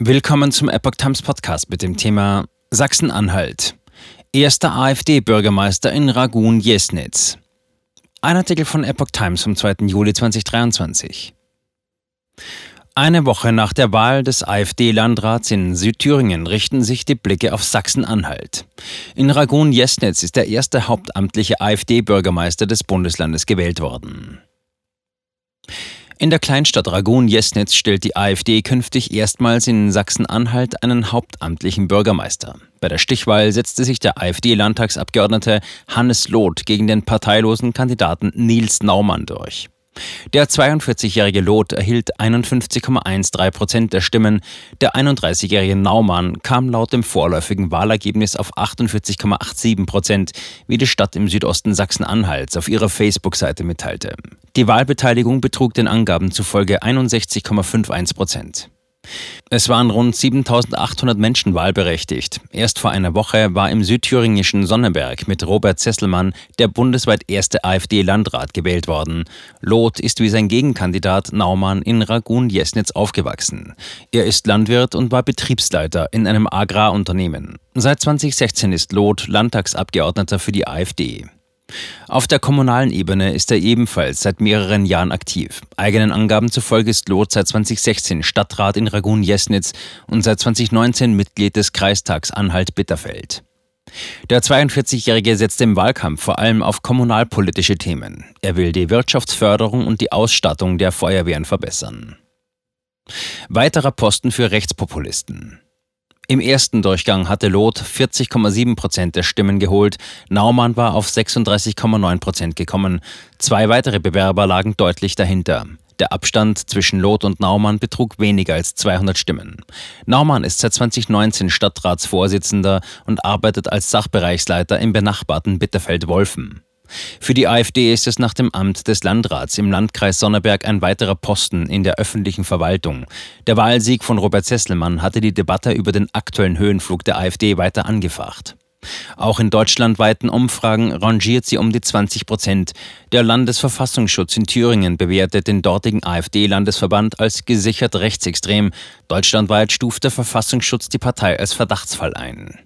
Willkommen zum Epoch Times Podcast mit dem Thema Sachsen-Anhalt. Erster AfD-Bürgermeister in Ragun Jesnitz. Ein Artikel von Epoch Times vom 2. Juli 2023. Eine Woche nach der Wahl des AfD-Landrats in Südthüringen richten sich die Blicke auf Sachsen-Anhalt. In Ragun Jesnitz ist der erste hauptamtliche AfD-Bürgermeister des Bundeslandes gewählt worden. In der Kleinstadt Ragun-Jesnitz stellt die AfD künftig erstmals in Sachsen-Anhalt einen hauptamtlichen Bürgermeister. Bei der Stichwahl setzte sich der AfD-Landtagsabgeordnete Hannes Loth gegen den parteilosen Kandidaten Nils Naumann durch. Der 42-jährige Loth erhielt 51,13 Prozent der Stimmen. Der 31-jährige Naumann kam laut dem vorläufigen Wahlergebnis auf 48,87 Prozent, wie die Stadt im Südosten Sachsen-Anhalts auf ihrer Facebook-Seite mitteilte. Die Wahlbeteiligung betrug den Angaben zufolge 61,51 Prozent. Es waren rund 7800 Menschen wahlberechtigt. Erst vor einer Woche war im südthüringischen Sonneberg mit Robert Zesselmann der bundesweit erste AfD-Landrat gewählt worden. Loth ist wie sein Gegenkandidat Naumann in Ragun-Jesnitz aufgewachsen. Er ist Landwirt und war Betriebsleiter in einem Agrarunternehmen. Seit 2016 ist Loth Landtagsabgeordneter für die AfD. Auf der kommunalen Ebene ist er ebenfalls seit mehreren Jahren aktiv. Eigenen Angaben zufolge ist Loth seit 2016 Stadtrat in Ragun-Jesnitz und seit 2019 Mitglied des Kreistags Anhalt-Bitterfeld. Der 42-Jährige setzt im Wahlkampf vor allem auf kommunalpolitische Themen. Er will die Wirtschaftsförderung und die Ausstattung der Feuerwehren verbessern. Weiterer Posten für Rechtspopulisten. Im ersten Durchgang hatte Loth 40,7 Prozent der Stimmen geholt, Naumann war auf 36,9 Prozent gekommen. Zwei weitere Bewerber lagen deutlich dahinter. Der Abstand zwischen Loth und Naumann betrug weniger als 200 Stimmen. Naumann ist seit 2019 Stadtratsvorsitzender und arbeitet als Sachbereichsleiter im benachbarten Bitterfeld-Wolfen. Für die AfD ist es nach dem Amt des Landrats im Landkreis Sonneberg ein weiterer Posten in der öffentlichen Verwaltung. Der Wahlsieg von Robert Sesselmann hatte die Debatte über den aktuellen Höhenflug der AfD weiter angefacht. Auch in deutschlandweiten Umfragen rangiert sie um die 20 Prozent. Der Landesverfassungsschutz in Thüringen bewertet den dortigen AfD-Landesverband als gesichert rechtsextrem. Deutschlandweit stuft der Verfassungsschutz die Partei als Verdachtsfall ein.